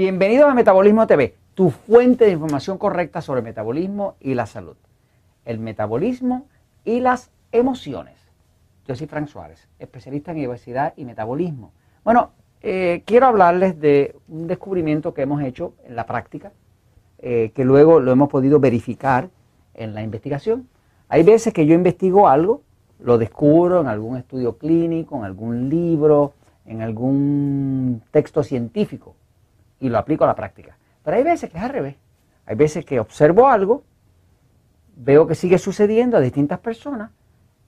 Bienvenidos a Metabolismo TV, tu fuente de información correcta sobre metabolismo y la salud. El metabolismo y las emociones. Yo soy Frank Suárez, especialista en obesidad y metabolismo. Bueno, eh, quiero hablarles de un descubrimiento que hemos hecho en la práctica, eh, que luego lo hemos podido verificar en la investigación. Hay veces que yo investigo algo, lo descubro en algún estudio clínico, en algún libro, en algún texto científico y lo aplico a la práctica. Pero hay veces que es al revés. Hay veces que observo algo, veo que sigue sucediendo a distintas personas,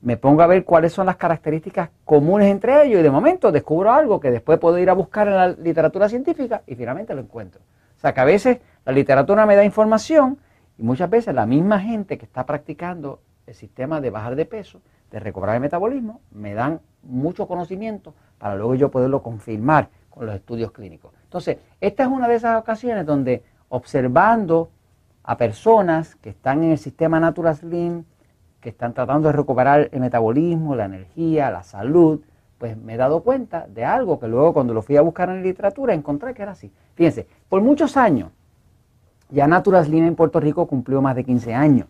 me pongo a ver cuáles son las características comunes entre ellos y de momento descubro algo que después puedo ir a buscar en la literatura científica y finalmente lo encuentro. O sea que a veces la literatura me da información y muchas veces la misma gente que está practicando el sistema de bajar de peso, de recobrar el metabolismo, me dan mucho conocimiento para luego yo poderlo confirmar con los estudios clínicos. Entonces, esta es una de esas ocasiones donde observando a personas que están en el sistema Natural Slim, que están tratando de recuperar el metabolismo, la energía, la salud, pues me he dado cuenta de algo que luego cuando lo fui a buscar en la literatura encontré que era así. Fíjense, por muchos años, ya Natural Slim en Puerto Rico cumplió más de 15 años.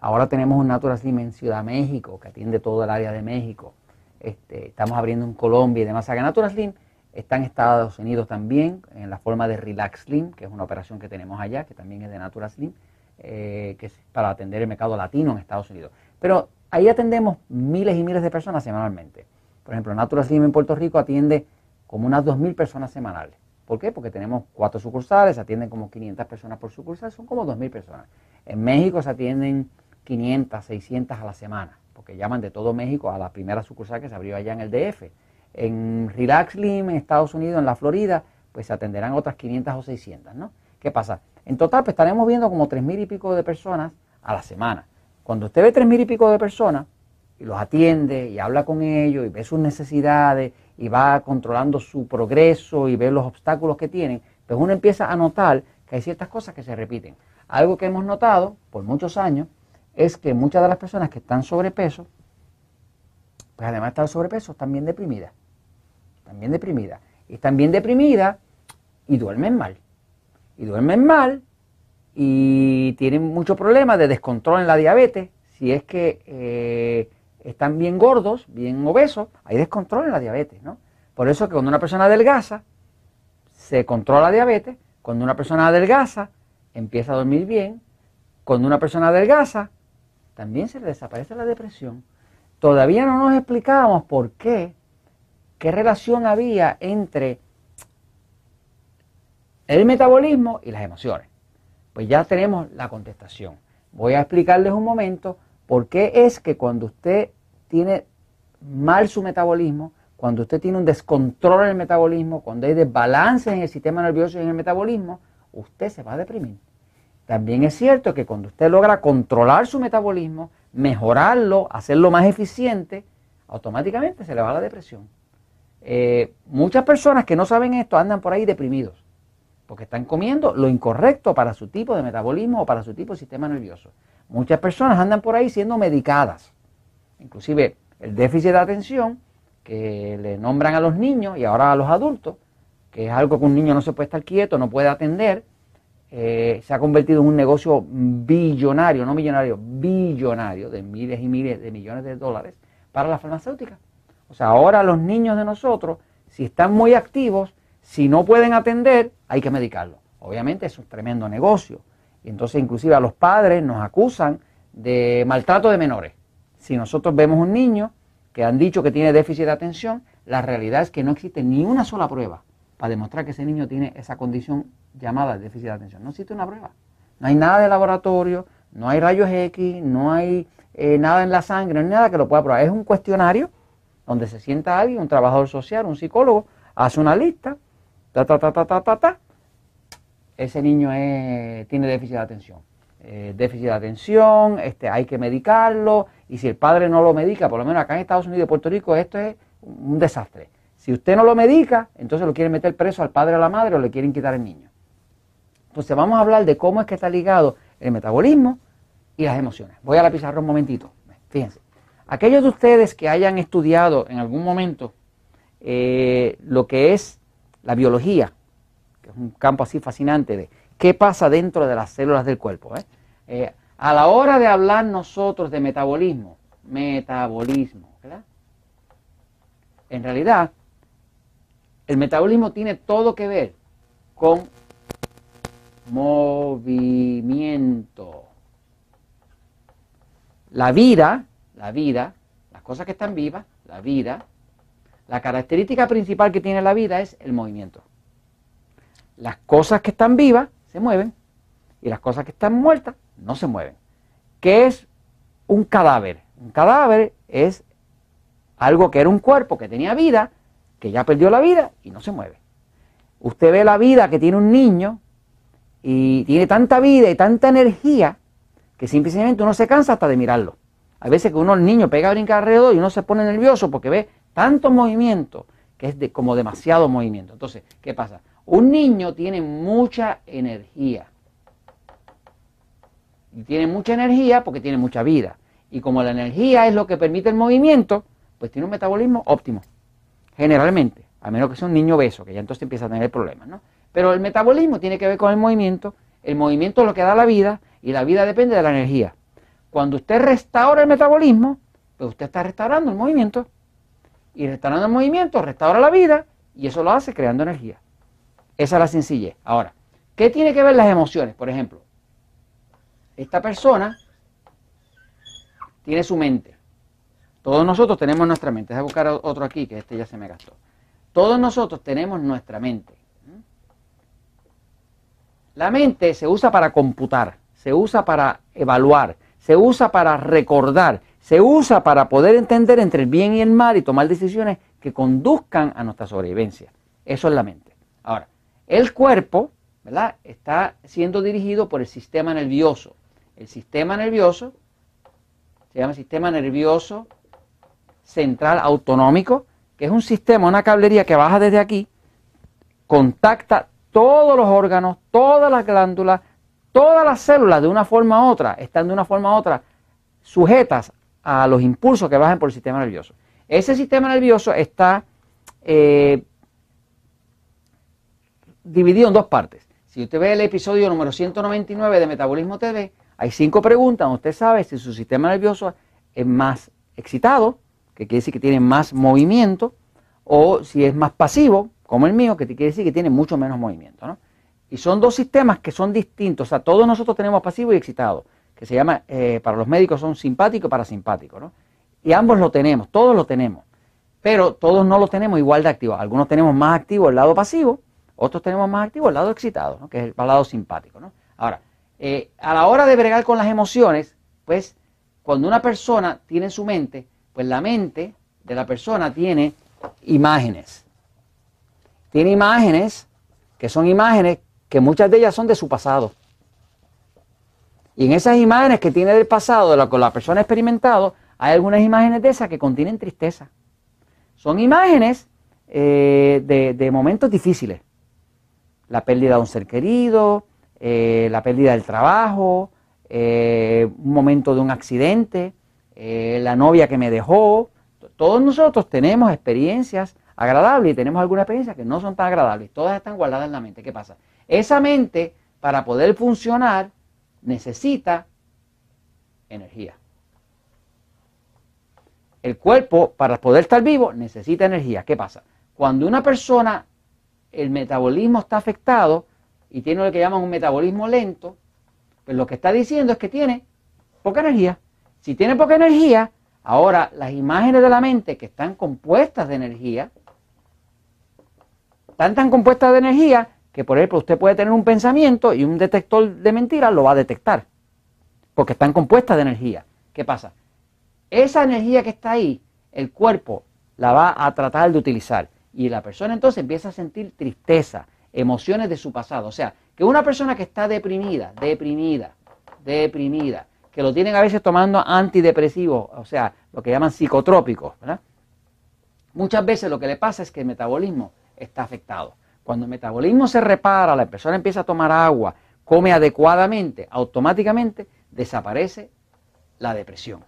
Ahora tenemos un Natural Slim en Ciudad México, que atiende todo el área de México. Este, estamos abriendo en Colombia y demás. O sea, Natural Slim Está en Estados Unidos también, en la forma de Relax Slim, que es una operación que tenemos allá, que también es de Natura Slim, eh, que es para atender el mercado latino en Estados Unidos. Pero ahí atendemos miles y miles de personas semanalmente. Por ejemplo, Natura Slim en Puerto Rico atiende como unas 2.000 personas semanales. ¿Por qué? Porque tenemos cuatro sucursales, atienden como 500 personas por sucursal, son como 2.000 personas. En México se atienden 500, 600 a la semana, porque llaman de todo México a la primera sucursal que se abrió allá en el DF en Relax Slim, en Estados Unidos, en la Florida, pues se atenderán otras 500 o 600, ¿no? ¿Qué pasa? En total, pues estaremos viendo como 3.000 y pico de personas a la semana. Cuando usted ve 3.000 y pico de personas y los atiende y habla con ellos y ve sus necesidades y va controlando su progreso y ve los obstáculos que tienen, pues uno empieza a notar que hay ciertas cosas que se repiten. Algo que hemos notado por muchos años es que muchas de las personas que están sobrepeso, pues además de estar sobrepeso, están bien deprimidas también deprimida. Están bien deprimidas y duermen mal. Y duermen mal y tienen muchos problemas de descontrol en la diabetes. Si es que eh, están bien gordos, bien obesos, hay descontrol en la diabetes, ¿no? Por eso que cuando una persona adelgaza, se controla la diabetes. Cuando una persona adelgaza, empieza a dormir bien. Cuando una persona adelgaza, también se le desaparece la depresión. Todavía no nos explicábamos por qué qué relación había entre el metabolismo y las emociones. Pues ya tenemos la contestación. Voy a explicarles un momento por qué es que cuando usted tiene mal su metabolismo, cuando usted tiene un descontrol en el metabolismo, cuando hay desbalance en el sistema nervioso y en el metabolismo, usted se va a deprimir. También es cierto que cuando usted logra controlar su metabolismo, mejorarlo, hacerlo más eficiente, automáticamente se le va la depresión. Eh, muchas personas que no saben esto andan por ahí deprimidos, porque están comiendo lo incorrecto para su tipo de metabolismo o para su tipo de sistema nervioso. Muchas personas andan por ahí siendo medicadas, inclusive el déficit de atención que le nombran a los niños y ahora a los adultos, que es algo que un niño no se puede estar quieto, no puede atender, eh, se ha convertido en un negocio billonario, no millonario, billonario, de miles y miles de millones de dólares para la farmacéutica. O sea, ahora los niños de nosotros, si están muy activos, si no pueden atender, hay que medicarlos. Obviamente es un tremendo negocio. Entonces inclusive a los padres nos acusan de maltrato de menores. Si nosotros vemos un niño que han dicho que tiene déficit de atención, la realidad es que no existe ni una sola prueba para demostrar que ese niño tiene esa condición llamada déficit de atención. No existe una prueba. No hay nada de laboratorio, no hay rayos X, no hay eh, nada en la sangre, no hay nada que lo pueda probar. Es un cuestionario donde se sienta alguien, un trabajador social, un psicólogo, hace una lista, ta, ta, ta, ta, ta, ta, ta. ese niño tiene déficit de atención. Eh, déficit de atención, este, hay que medicarlo, y si el padre no lo medica, por lo menos acá en Estados Unidos y Puerto Rico, esto es un desastre. Si usted no lo medica, entonces lo quieren meter preso al padre o a la madre o le quieren quitar el niño. Entonces vamos a hablar de cómo es que está ligado el metabolismo y las emociones. Voy a la pizarra un momentito. Fíjense. Aquellos de ustedes que hayan estudiado en algún momento eh, lo que es la biología, que es un campo así fascinante de qué pasa dentro de las células del cuerpo. ¿eh? Eh, a la hora de hablar nosotros de metabolismo, metabolismo, ¿verdad? En realidad, el metabolismo tiene todo que ver con movimiento. La vida, la vida, las cosas que están vivas, la vida, la característica principal que tiene la vida es el movimiento. Las cosas que están vivas se mueven y las cosas que están muertas no se mueven. ¿Qué es un cadáver? Un cadáver es algo que era un cuerpo que tenía vida, que ya perdió la vida y no se mueve. Usted ve la vida que tiene un niño y tiene tanta vida y tanta energía que simplemente uno se cansa hasta de mirarlo. Hay veces que uno, el niño, pega a brincar alrededor y uno se pone nervioso porque ve tanto movimiento que es como demasiado movimiento. Entonces, ¿qué pasa? Un niño tiene mucha energía. Y tiene mucha energía porque tiene mucha vida. Y como la energía es lo que permite el movimiento, pues tiene un metabolismo óptimo. Generalmente, a menos que sea un niño obeso, que ya entonces empieza a tener problemas, ¿no? Pero el metabolismo tiene que ver con el movimiento, el movimiento es lo que da la vida y la vida depende de la energía. Cuando usted restaura el metabolismo, pues usted está restaurando el movimiento. Y restaurando el movimiento restaura la vida y eso lo hace creando energía. Esa es la sencillez. Ahora, ¿qué tiene que ver las emociones? Por ejemplo, esta persona tiene su mente. Todos nosotros tenemos nuestra mente. Déjame buscar otro aquí, que este ya se me gastó. Todos nosotros tenemos nuestra mente. La mente se usa para computar, se usa para evaluar, se usa para recordar, se usa para poder entender entre el bien y el mal y tomar decisiones que conduzcan a nuestra sobrevivencia. Eso es la mente. Ahora, el cuerpo, ¿verdad? Está siendo dirigido por el sistema nervioso. El sistema nervioso se llama sistema nervioso central autonómico, que es un sistema, una cablería que baja desde aquí, contacta todos los órganos, todas las glándulas, todas las células de una forma u otra, están de una forma u otra sujetas a los impulsos que bajan por el sistema nervioso. Ese sistema nervioso está eh, dividido en dos partes. Si usted ve el episodio número 199 de Metabolismo TV, hay cinco preguntas usted sabe si su sistema nervioso es más excitado, que quiere decir que tiene más movimiento, o si es más pasivo, como el mío, que quiere decir que tiene mucho menos movimiento. ¿no? Y son dos sistemas que son distintos. O sea, todos nosotros tenemos pasivo y excitado, que se llama, eh, para los médicos son simpático y parasimpático. ¿no? Y ambos lo tenemos, todos lo tenemos. Pero todos no lo tenemos igual de activo. Algunos tenemos más activo el lado pasivo, otros tenemos más activo el lado excitado, que es el lado simpático. ¿no? Ahora, eh, a la hora de bregar con las emociones, pues cuando una persona tiene en su mente, pues la mente de la persona tiene imágenes tiene imágenes que son imágenes que muchas de ellas son de su pasado. Y en esas imágenes que tiene del pasado, de lo que la persona ha experimentado, hay algunas imágenes de esas que contienen tristeza. Son imágenes eh, de, momentos difíciles. La pérdida de un ser querido, eh, la pérdida del trabajo, eh, un momento de un accidente, la novia que me dejó. Todos nosotros tenemos experiencias agradables y tenemos algunas experiencias que no son tan agradables. Todas están guardadas en la mente. ¿Qué pasa? Esa mente, para poder funcionar, necesita energía. El cuerpo, para poder estar vivo, necesita energía. ¿Qué pasa? Cuando una persona, el metabolismo está afectado y tiene lo que llaman un metabolismo lento, pues lo que está diciendo es que tiene poca energía. Si tiene poca energía, ahora las imágenes de la mente que están compuestas de energía, están tan compuestas de energía que, por ejemplo, usted puede tener un pensamiento y un detector de mentiras lo va a detectar. Porque están compuestas de energía. ¿Qué pasa? Esa energía que está ahí, el cuerpo la va a tratar de utilizar. Y la persona entonces empieza a sentir tristeza, emociones de su pasado. O sea, que una persona que está deprimida, deprimida, deprimida, que lo tienen a veces tomando antidepresivos, o sea, lo que llaman psicotrópicos, ¿verdad? Muchas veces lo que le pasa es que el metabolismo está afectado. Cuando el metabolismo se repara, la persona empieza a tomar agua, come adecuadamente, automáticamente desaparece la depresión.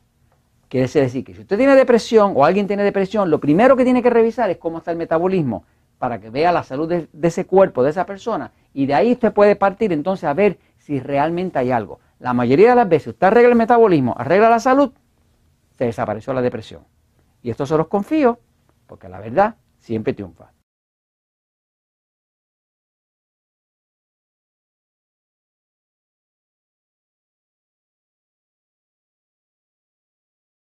Quiere decir que si usted tiene depresión o alguien tiene depresión, lo primero que tiene que revisar es cómo está el metabolismo para que vea la salud de, ese cuerpo, de esa persona, y de ahí usted puede partir entonces a ver si realmente hay algo. La mayoría de las veces usted arregla el metabolismo, arregla la salud, se desapareció la depresión. Y esto se los confío porque la verdad siempre triunfa.